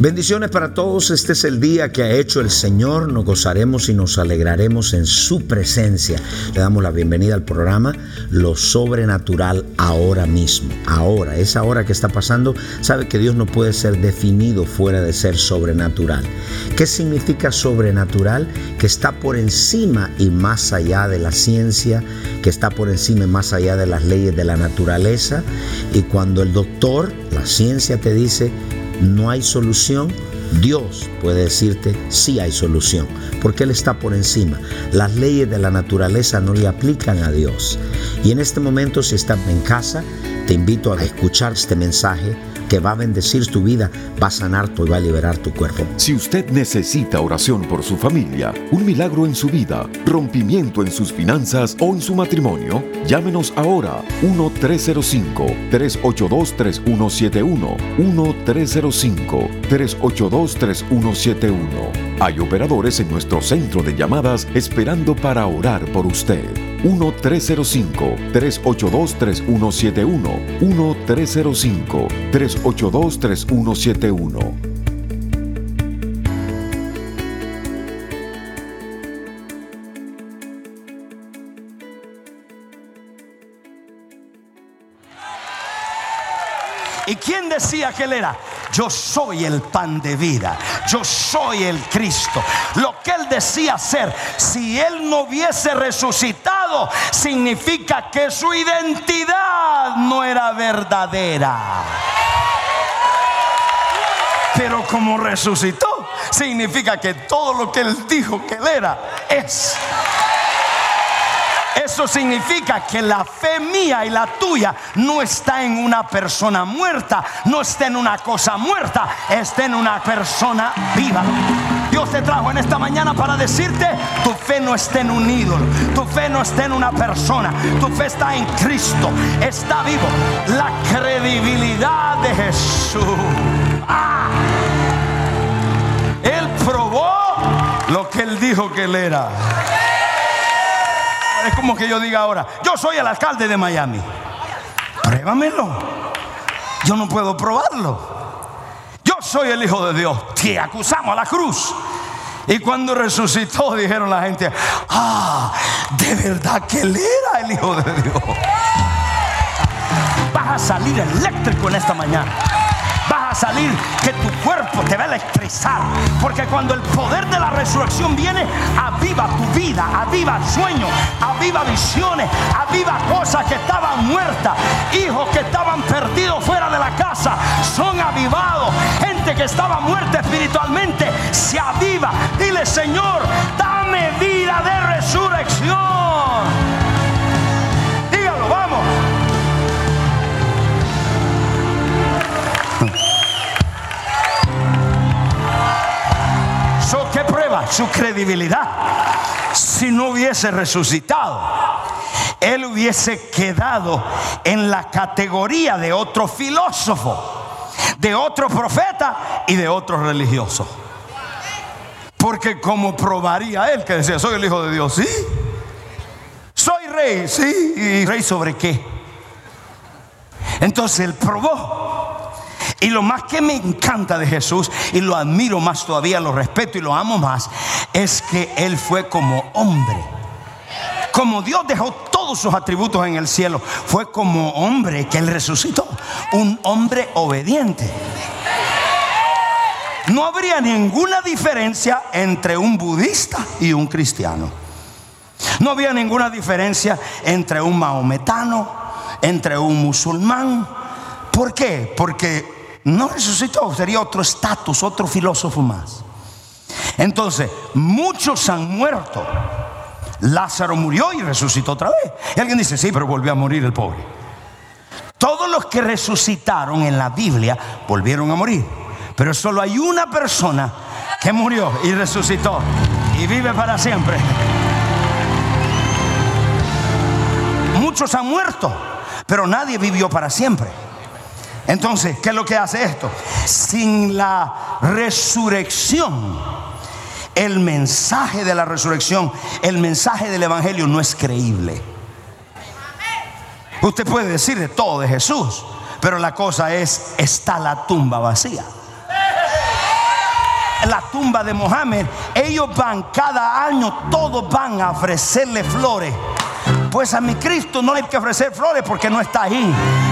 Bendiciones para todos. Este es el día que ha hecho el Señor. Nos gozaremos y nos alegraremos en su presencia. Le damos la bienvenida al programa Lo Sobrenatural ahora mismo. Ahora, esa hora que está pasando, sabe que Dios no puede ser definido fuera de ser sobrenatural. ¿Qué significa sobrenatural? Que está por encima y más allá de la ciencia, que está por encima y más allá de las leyes de la naturaleza. Y cuando el doctor, la ciencia te dice, no hay solución, Dios puede decirte sí hay solución, porque Él está por encima. Las leyes de la naturaleza no le aplican a Dios. Y en este momento, si estás en casa, te invito a escuchar este mensaje que va a bendecir tu vida, va a sanar tu y va a liberar tu cuerpo. Si usted necesita oración por su familia, un milagro en su vida, rompimiento en sus finanzas o en su matrimonio, llámenos ahora 1-305-382-3171. 1-305-382-3171. Hay operadores en nuestro centro de llamadas esperando para orar por usted. 1-305-382-3171. 1-305-382-3171. ¿Y quién decía que él era? Yo soy el pan de vida. Yo soy el Cristo. Lo que él decía ser, si él no hubiese resucitado, significa que su identidad no era verdadera. Pero como resucitó, significa que todo lo que él dijo que él era es. Eso significa que la fe mía y la tuya no está en una persona muerta, no está en una cosa muerta, está en una persona viva. Dios te trajo en esta mañana para decirte, tu fe no está en un ídolo, tu fe no está en una persona, tu fe está en Cristo, está vivo. La credibilidad de Jesús. Ah. Él probó lo que él dijo que él era. Es como que yo diga ahora, yo soy el alcalde de Miami. Pruébamelo. Yo no puedo probarlo. Yo soy el Hijo de Dios. Te acusamos a la cruz. Y cuando resucitó, dijeron la gente, ah, de verdad que él era el Hijo de Dios. Vas a salir eléctrico en esta mañana salir que tu cuerpo te va a electrizar. Porque cuando el poder de la resurrección viene, aviva tu vida, aviva sueños, aviva visiones, aviva cosas que estaban muertas, hijos que estaban perdidos fuera de la casa, son avivados. Gente que estaba muerta espiritualmente, se aviva. Dile, Señor, dame vida de resurrección. Su credibilidad. Si no hubiese resucitado, él hubiese quedado en la categoría de otro filósofo, de otro profeta y de otro religioso. Porque como probaría él que decía, soy el Hijo de Dios, sí. Soy rey, sí. ¿Y rey sobre qué? Entonces él probó y lo más que me encanta de Jesús, y lo admiro más todavía, lo respeto y lo amo más, es que Él fue como hombre. Como Dios dejó todos sus atributos en el cielo, fue como hombre que Él resucitó. Un hombre obediente. No habría ninguna diferencia entre un budista y un cristiano. No había ninguna diferencia entre un maometano, entre un musulmán. ¿Por qué? Porque no resucitó, sería otro estatus, otro filósofo más. Entonces, muchos han muerto. Lázaro murió y resucitó otra vez. Y alguien dice, sí, pero volvió a morir el pobre. Todos los que resucitaron en la Biblia volvieron a morir. Pero solo hay una persona que murió y resucitó y vive para siempre. muchos han muerto, pero nadie vivió para siempre. Entonces, ¿qué es lo que hace esto? Sin la resurrección, el mensaje de la resurrección, el mensaje del Evangelio no es creíble. Usted puede decir de todo de Jesús, pero la cosa es, está la tumba vacía. La tumba de Mohammed, ellos van cada año, todos van a ofrecerle flores. Pues a mi Cristo no hay que ofrecer flores porque no está ahí.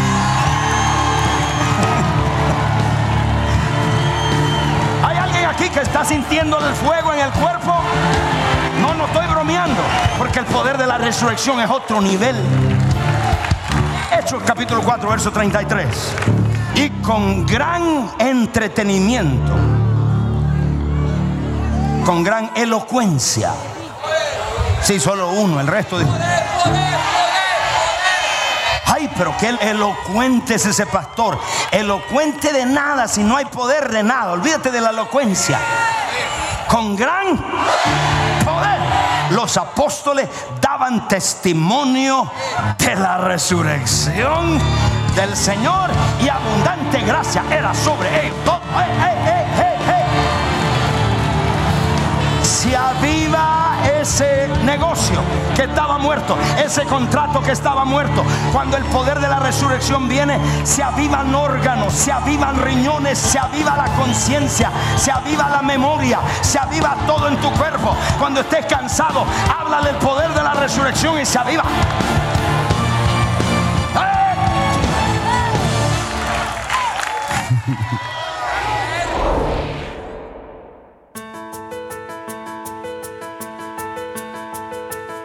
Está sintiendo el fuego en el cuerpo? No, no estoy bromeando, porque el poder de la resurrección es otro nivel. Hechos capítulo 4, verso 33. Y con gran entretenimiento, con gran elocuencia. Sí, solo uno, el resto dijo. Pero qué elocuente es ese pastor. Elocuente de nada si no hay poder de nada. Olvídate de la elocuencia. Con gran poder los apóstoles daban testimonio de la resurrección del Señor y abundante gracia era sobre ellos. Se aviva ese negocio que estaba muerto, ese contrato que estaba muerto. Cuando el poder de la resurrección viene, se avivan órganos, se avivan riñones, se aviva la conciencia, se aviva la memoria, se aviva todo en tu cuerpo. Cuando estés cansado, habla del poder de la resurrección y se aviva.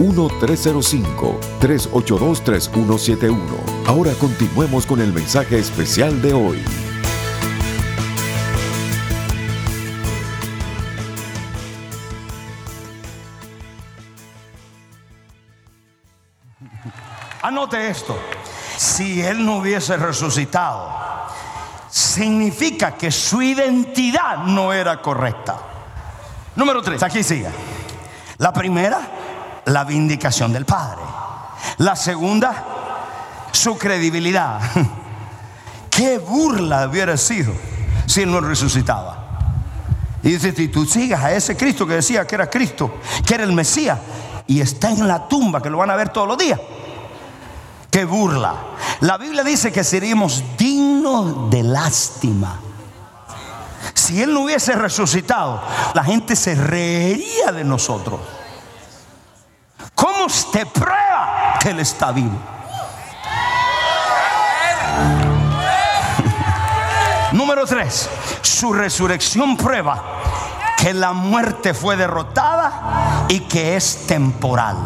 1-305-382-3171. Ahora continuemos con el mensaje especial de hoy. Anote esto. Si él no hubiese resucitado, significa que su identidad no era correcta. Número tres, aquí sigue. La primera, la vindicación del Padre. La segunda, su credibilidad. Qué burla hubiera sido si él no resucitaba. Y dice, si tú sigas a ese Cristo que decía que era Cristo, que era el Mesías, y está en la tumba, que lo van a ver todos los días. Qué burla. La Biblia dice que seríamos dignos de lástima. Si Él no hubiese resucitado, la gente se reiría de nosotros. ¿Cómo usted prueba que Él está vivo? Número tres, su resurrección prueba que la muerte fue derrotada y que es temporal.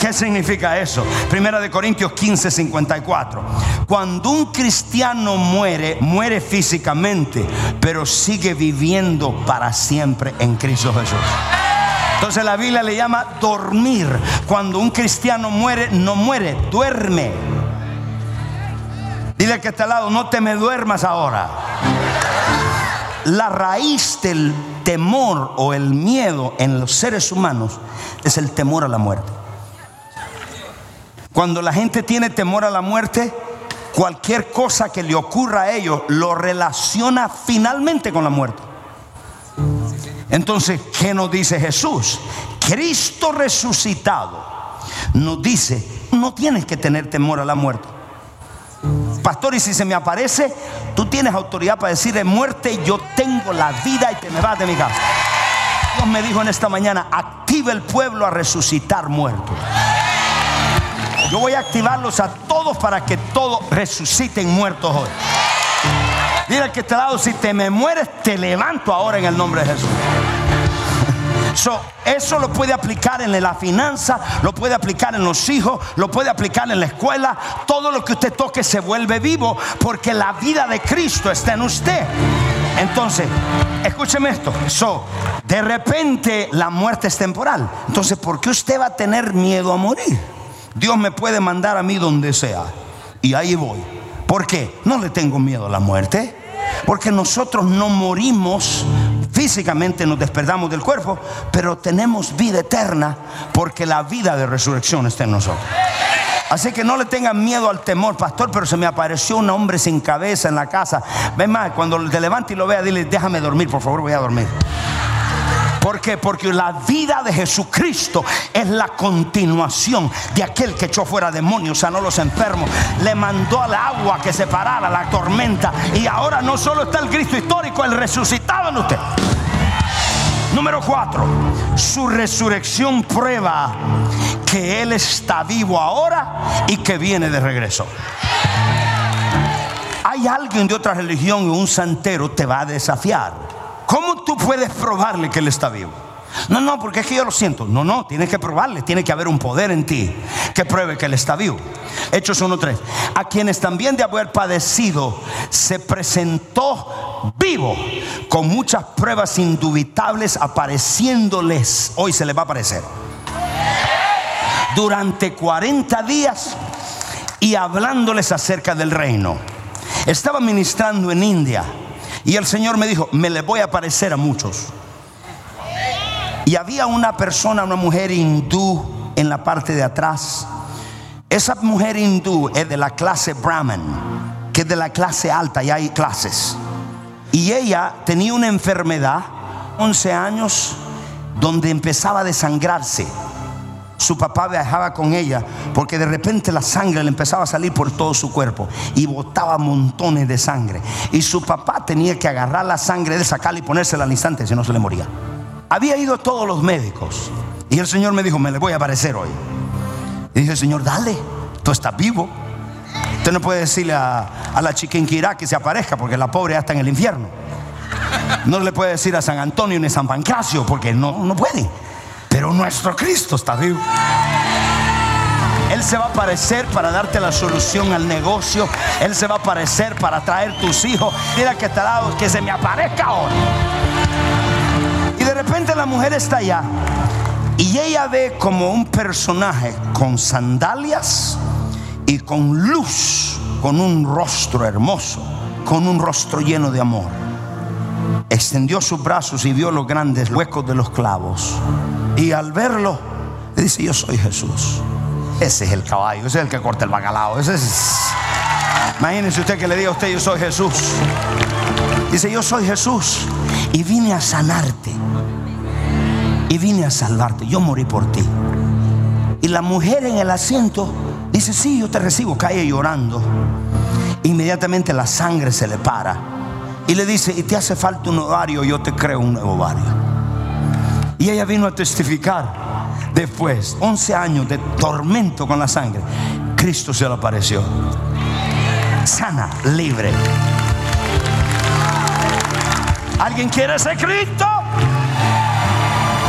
¿Qué significa eso? Primera de Corintios 15, 54. Cuando un cristiano muere, muere físicamente, pero sigue viviendo para siempre en Cristo Jesús. Entonces la Biblia le llama dormir. Cuando un cristiano muere, no muere, duerme. Dile que está al lado, no te me duermas ahora. La raíz del temor o el miedo en los seres humanos es el temor a la muerte. Cuando la gente tiene temor a la muerte, cualquier cosa que le ocurra a ellos lo relaciona finalmente con la muerte. Entonces, ¿qué nos dice Jesús? Cristo resucitado nos dice, no tienes que tener temor a la muerte. Pastor, y si se me aparece, tú tienes autoridad para decirle muerte, yo tengo la vida y te me vas de mi casa. Dios me dijo en esta mañana, activa el pueblo a resucitar muertos. Yo voy a activarlos a todos para que todos resuciten muertos hoy. Dile al que te lado, si te me mueres, te levanto ahora en el nombre de Jesús. Eso lo puede aplicar en la finanza, lo puede aplicar en los hijos, lo puede aplicar en la escuela. Todo lo que usted toque se vuelve vivo porque la vida de Cristo está en usted. Entonces, escúcheme esto. So, de repente la muerte es temporal. Entonces, ¿por qué usted va a tener miedo a morir? Dios me puede mandar a mí donde sea. Y ahí voy. ¿Por qué? No le tengo miedo a la muerte. Porque nosotros no morimos físicamente, nos despertamos del cuerpo, pero tenemos vida eterna porque la vida de resurrección está en nosotros. Así que no le tengan miedo al temor, pastor, pero se me apareció un hombre sin cabeza en la casa. Ven más, cuando te levante y lo vea, dile, déjame dormir, por favor, voy a dormir. ¿Por qué? Porque la vida de Jesucristo es la continuación de aquel que echó fuera demonios, sanó los enfermos, le mandó al agua que separara la tormenta. Y ahora no solo está el Cristo histórico, el resucitado en usted. Número cuatro, su resurrección prueba que Él está vivo ahora y que viene de regreso. Hay alguien de otra religión y un santero te va a desafiar. ¿Cómo tú puedes probarle que Él está vivo? No, no, porque es que yo lo siento. No, no, tienes que probarle. Tiene que haber un poder en ti que pruebe que Él está vivo. Hechos 1.3. A quienes también de haber padecido se presentó vivo con muchas pruebas indubitables apareciéndoles. Hoy se les va a aparecer. Durante 40 días y hablándoles acerca del reino. Estaba ministrando en India y el Señor me dijo, me le voy a aparecer a muchos. Y había una persona, una mujer hindú en la parte de atrás. Esa mujer hindú es de la clase Brahman, que es de la clase alta, y hay clases. Y ella tenía una enfermedad, 11 años, donde empezaba a desangrarse su papá viajaba con ella porque de repente la sangre le empezaba a salir por todo su cuerpo y botaba montones de sangre. Y su papá tenía que agarrar la sangre de sacarla y ponérsela al instante, si no se le moría. Había ido a todos los médicos y el Señor me dijo, me le voy a aparecer hoy. Y dije, Señor, dale, tú estás vivo. Usted no puede decirle a, la chiquinquirá que se aparezca porque la pobre ya está en el infierno. No le puede decir a San Antonio ni a San Pancracio porque no, no puede. Pero nuestro Cristo está vivo. Él se va a aparecer para darte la solución al negocio. Él se va a aparecer para traer tus hijos. Mira que te dado que se me aparezca ahora. De repente la mujer está allá. Y ella ve como un personaje con sandalias y con luz, con un rostro hermoso, con un rostro lleno de amor. Extendió sus brazos y vio los grandes huecos de los clavos. Y al verlo, dice, yo soy Jesús. Ese es el caballo, ese es el que corta el bacalao. Ese es... Imagínense usted que le diga a usted, yo soy Jesús. Dice, yo soy Jesús y vine a sanarte. Y vine a salvarte. Yo morí por ti. Y la mujer en el asiento dice, sí, yo te recibo. Cae llorando. Inmediatamente la sangre se le para. Y le dice, y te hace falta un ovario, yo te creo un nuevo ovario. Y ella vino a testificar después, 11 años de tormento con la sangre. Cristo se le apareció. Sana, libre. ¿Alguien quiere ser Cristo?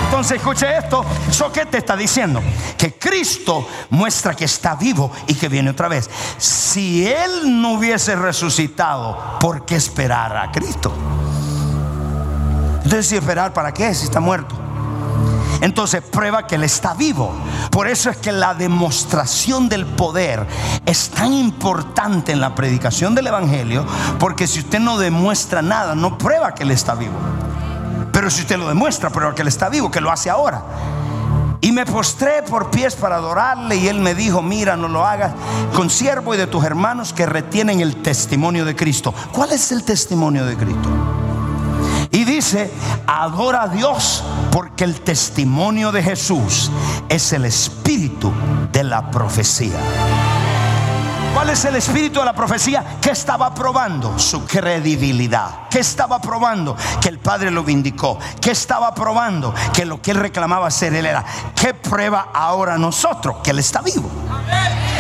Entonces escuche esto. ¿Eso qué te está diciendo? Que Cristo muestra que está vivo y que viene otra vez. Si Él no hubiese resucitado, ¿por qué esperar a Cristo? Entonces, si esperar para qué? Si está muerto. Entonces prueba que Él está vivo. Por eso es que la demostración del poder es tan importante en la predicación del Evangelio, porque si usted no demuestra nada, no prueba que Él está vivo. Pero si usted lo demuestra, prueba que Él está vivo, que lo hace ahora. Y me postré por pies para adorarle y él me dijo, mira, no lo hagas con siervo y de tus hermanos que retienen el testimonio de Cristo. ¿Cuál es el testimonio de Cristo? Y dice, adora a Dios porque el testimonio de Jesús es el espíritu de la profecía. ¿Cuál es el espíritu de la profecía? Que estaba probando su credibilidad. Que estaba probando que el Padre lo vindicó. Que estaba probando que lo que él reclamaba ser él era. ¿Qué prueba ahora nosotros? Que él está vivo.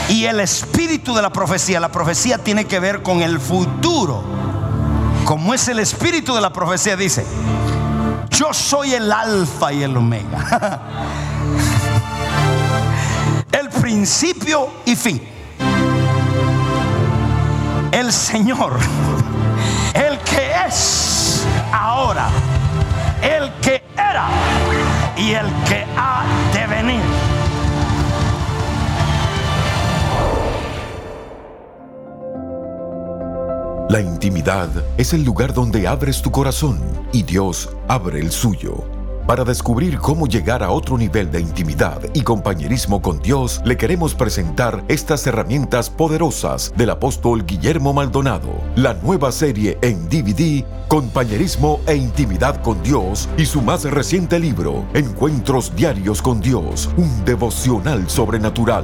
Y el espíritu de la profecía, la profecía tiene que ver con el futuro como es el espíritu de la profecía, dice, Yo soy el alfa y el omega. el principio y fin. El Señor, el que es ahora, el que era y el que ha de venir. La intimidad es el lugar donde abres tu corazón y Dios abre el suyo. Para descubrir cómo llegar a otro nivel de intimidad y compañerismo con Dios, le queremos presentar estas herramientas poderosas del apóstol Guillermo Maldonado, la nueva serie en DVD, Compañerismo e Intimidad con Dios, y su más reciente libro, Encuentros Diarios con Dios, un devocional sobrenatural.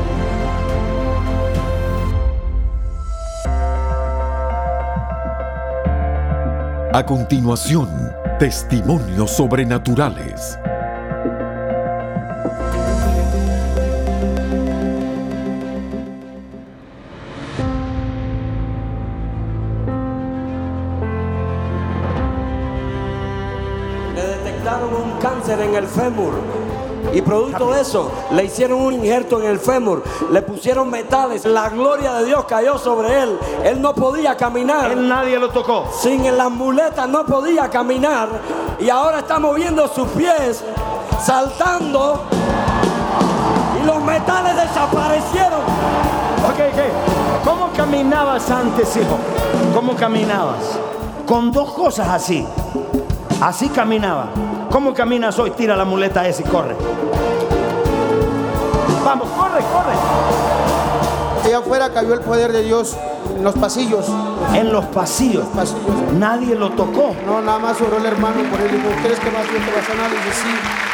A continuación, testimonios sobrenaturales. Le detectaron un cáncer en el fémur. Y producto de eso, le hicieron un injerto en el fémur, le pusieron metales, la gloria de Dios cayó sobre él. Él no podía caminar. Él nadie lo tocó. Sin las muletas no podía caminar. Y ahora está moviendo sus pies, saltando. Y los metales desaparecieron. Ok, ok. ¿Cómo caminabas antes, hijo? ¿Cómo caminabas? Con dos cosas así. Así caminaba. ¿Cómo caminas hoy? Tira la muleta esa y corre. Vamos, corre, corre. Allá afuera cayó el poder de Dios en los pasillos. En los pasillos. pasillos. Nadie lo tocó. No, nada más oró el hermano por él y dijo, ¿crees que va a sanar? Y dice, sí.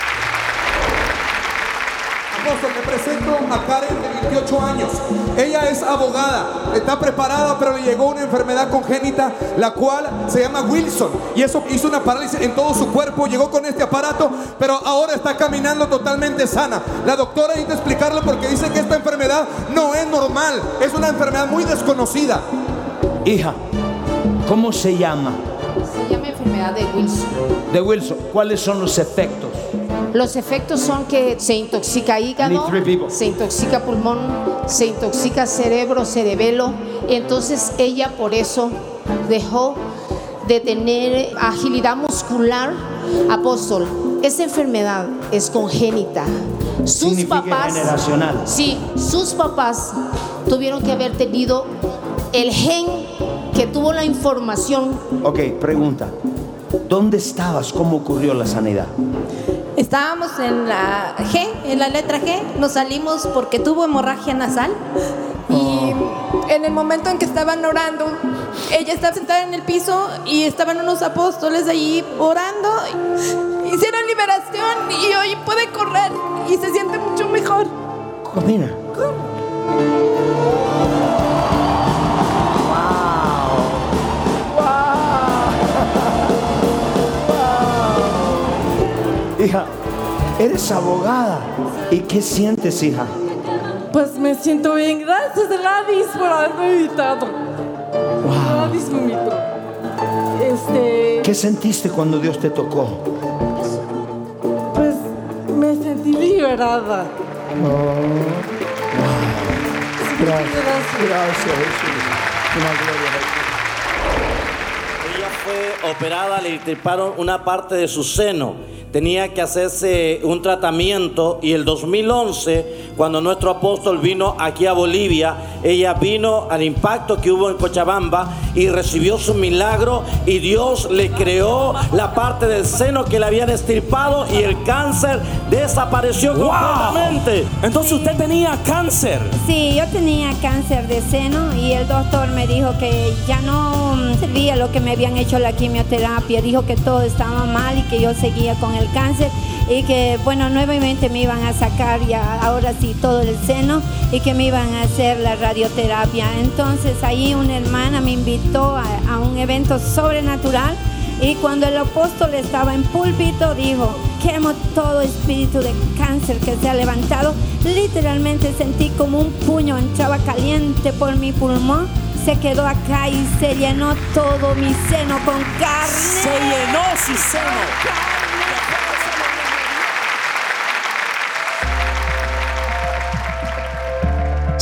Le presento a Karen de 28 años. Ella es abogada, está preparada, pero le llegó una enfermedad congénita, la cual se llama Wilson. Y eso hizo una parálisis en todo su cuerpo. Llegó con este aparato, pero ahora está caminando totalmente sana. La doctora necesita explicarlo porque dice que esta enfermedad no es normal. Es una enfermedad muy desconocida. Hija, ¿cómo se llama? Se llama enfermedad de Wilson. De Wilson. ¿Cuáles son los efectos? Los efectos son que se intoxica hígado, se intoxica pulmón, se intoxica cerebro, cerebelo. Y entonces ella por eso dejó de tener agilidad muscular. Apóstol, esa enfermedad es congénita. Sus Significa papás, generacional. sí, sus papás tuvieron que haber tenido el gen que tuvo la información Ok, pregunta. ¿Dónde estabas? ¿Cómo ocurrió la sanidad? Estábamos en la G, en la letra G, nos salimos porque tuvo hemorragia nasal y en el momento en que estaban orando, ella estaba sentada en el piso y estaban unos apóstoles allí orando, hicieron liberación y hoy puede correr y se siente mucho mejor. Camina. Eres abogada. ¿Y qué sientes, hija? Pues me siento bien, gracias Gladys por haberme invitado. Gladys me invitó. Este, ¿Qué sentiste cuando Dios te tocó? pues me sentí liberada. Ella fue operada, le extirparon una parte de su seno. Tenía que hacerse un tratamiento y el 2011, cuando nuestro apóstol vino aquí a Bolivia, ella vino al impacto que hubo en Cochabamba y recibió su milagro y Dios le creó la parte del seno que le habían extirpado y el cáncer desapareció completamente. Entonces usted tenía cáncer. Sí, yo tenía cáncer de seno y el doctor me dijo que ya no servía lo que me habían habían hecho la quimioterapia. Dijo que todo estaba mal y que yo seguía con el cáncer y que, bueno, nuevamente me iban a sacar ya, ahora sí, todo el seno y que me iban a hacer la radioterapia. Entonces ahí una hermana me invitó a, a un evento sobrenatural y cuando el apóstol estaba en púlpito dijo, quemo todo espíritu de cáncer que se ha levantado. Literalmente sentí como un puño entraba caliente por mi pulmón. Se quedó acá y se llenó todo mi seno con carne. Se llenó su seno.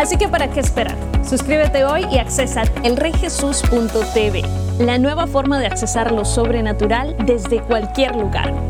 Así que ¿para qué esperar? Suscríbete hoy y accesa elreyjesus.tv, la nueva forma de accesar lo sobrenatural desde cualquier lugar.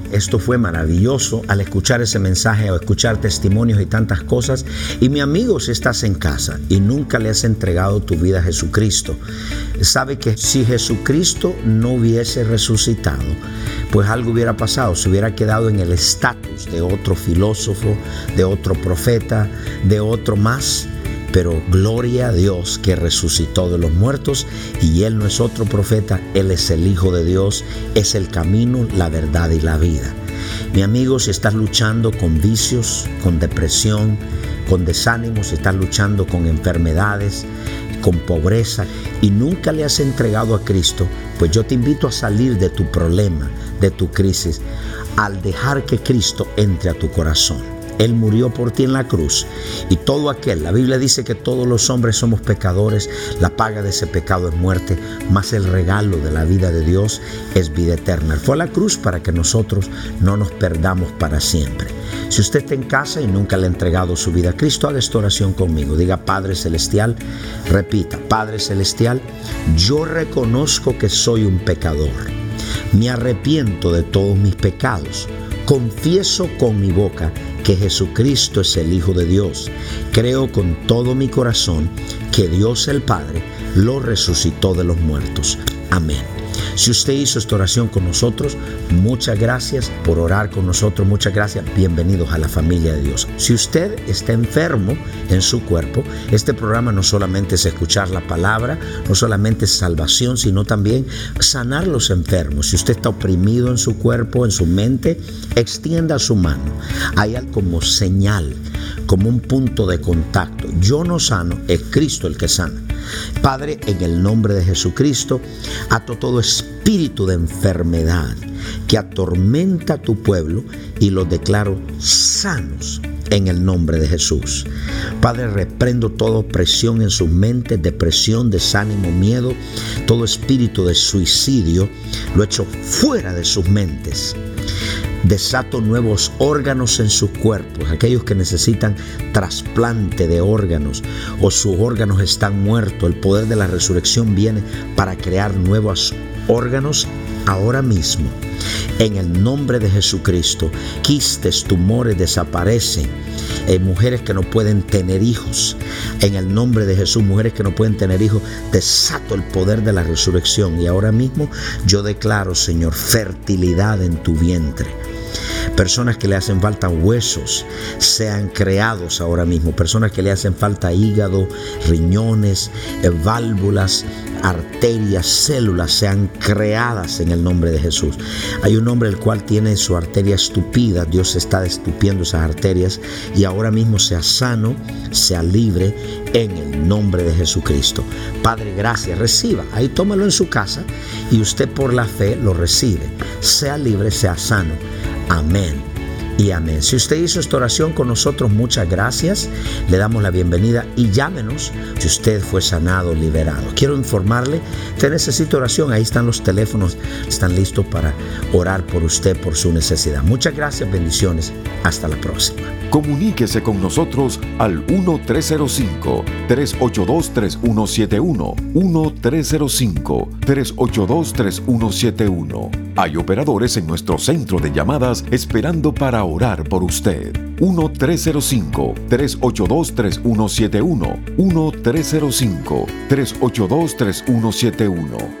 Esto fue maravilloso al escuchar ese mensaje o escuchar testimonios y tantas cosas. Y mi amigo, si estás en casa y nunca le has entregado tu vida a Jesucristo, sabe que si Jesucristo no hubiese resucitado, pues algo hubiera pasado. Se hubiera quedado en el estatus de otro filósofo, de otro profeta, de otro más pero gloria a Dios que resucitó de los muertos y Él no es otro profeta, Él es el Hijo de Dios, es el camino, la verdad y la vida. Mi amigo, si estás luchando con vicios, con depresión, con desánimo, si estás luchando con enfermedades, con pobreza y nunca le has entregado a Cristo, pues yo te invito a salir de tu problema, de tu crisis, al dejar que Cristo entre a tu corazón. Él murió por ti en la cruz. Y todo aquel, la Biblia dice que todos los hombres somos pecadores, la paga de ese pecado es muerte, mas el regalo de la vida de Dios es vida eterna. Fue a la cruz para que nosotros no nos perdamos para siempre. Si usted está en casa y nunca le ha entregado su vida a Cristo, haga esta oración conmigo. Diga, Padre Celestial, repita, Padre Celestial, yo reconozco que soy un pecador. Me arrepiento de todos mis pecados. Confieso con mi boca que Jesucristo es el Hijo de Dios. Creo con todo mi corazón que Dios el Padre lo resucitó de los muertos. Amén. Si usted hizo esta oración con nosotros, muchas gracias por orar con nosotros, muchas gracias, bienvenidos a la familia de Dios. Si usted está enfermo en su cuerpo, este programa no solamente es escuchar la palabra, no solamente es salvación, sino también sanar los enfermos. Si usted está oprimido en su cuerpo, en su mente, extienda su mano. Hay algo como señal, como un punto de contacto. Yo no sano, es Cristo el que sana. Padre, en el nombre de Jesucristo, ato todo espíritu de enfermedad que atormenta a tu pueblo y los declaro sanos en el nombre de Jesús. Padre, reprendo toda opresión en sus mentes, depresión, desánimo, miedo, todo espíritu de suicidio, lo echo fuera de sus mentes. Desato nuevos órganos en sus cuerpos, aquellos que necesitan trasplante de órganos o sus órganos están muertos. El poder de la resurrección viene para crear nuevos órganos ahora mismo. En el nombre de Jesucristo, quistes, tumores desaparecen. Hay mujeres que no pueden tener hijos. En el nombre de Jesús, mujeres que no pueden tener hijos, desato el poder de la resurrección. Y ahora mismo yo declaro, Señor, fertilidad en tu vientre personas que le hacen falta huesos sean creados ahora mismo, personas que le hacen falta hígado, riñones, eh, válvulas, arterias, células sean creadas en el nombre de Jesús. Hay un hombre el cual tiene su arteria estupida, Dios está estupiendo esas arterias y ahora mismo sea sano, sea libre en el nombre de Jesucristo. Padre, gracias, reciba, ahí tómalo en su casa y usted por la fe lo recibe. Sea libre, sea sano. Amén y amén. Si usted hizo esta oración con nosotros, muchas gracias. Le damos la bienvenida y llámenos si usted fue sanado, liberado. Quiero informarle, usted necesita oración, ahí están los teléfonos, están listos para orar por usted, por su necesidad. Muchas gracias, bendiciones. Hasta la próxima. Comuníquese con nosotros al 1-305-382-3171. 1-305-382-3171. Hay operadores en nuestro centro de llamadas esperando para orar por usted. 1-305-382-3171. 1-305-382-3171.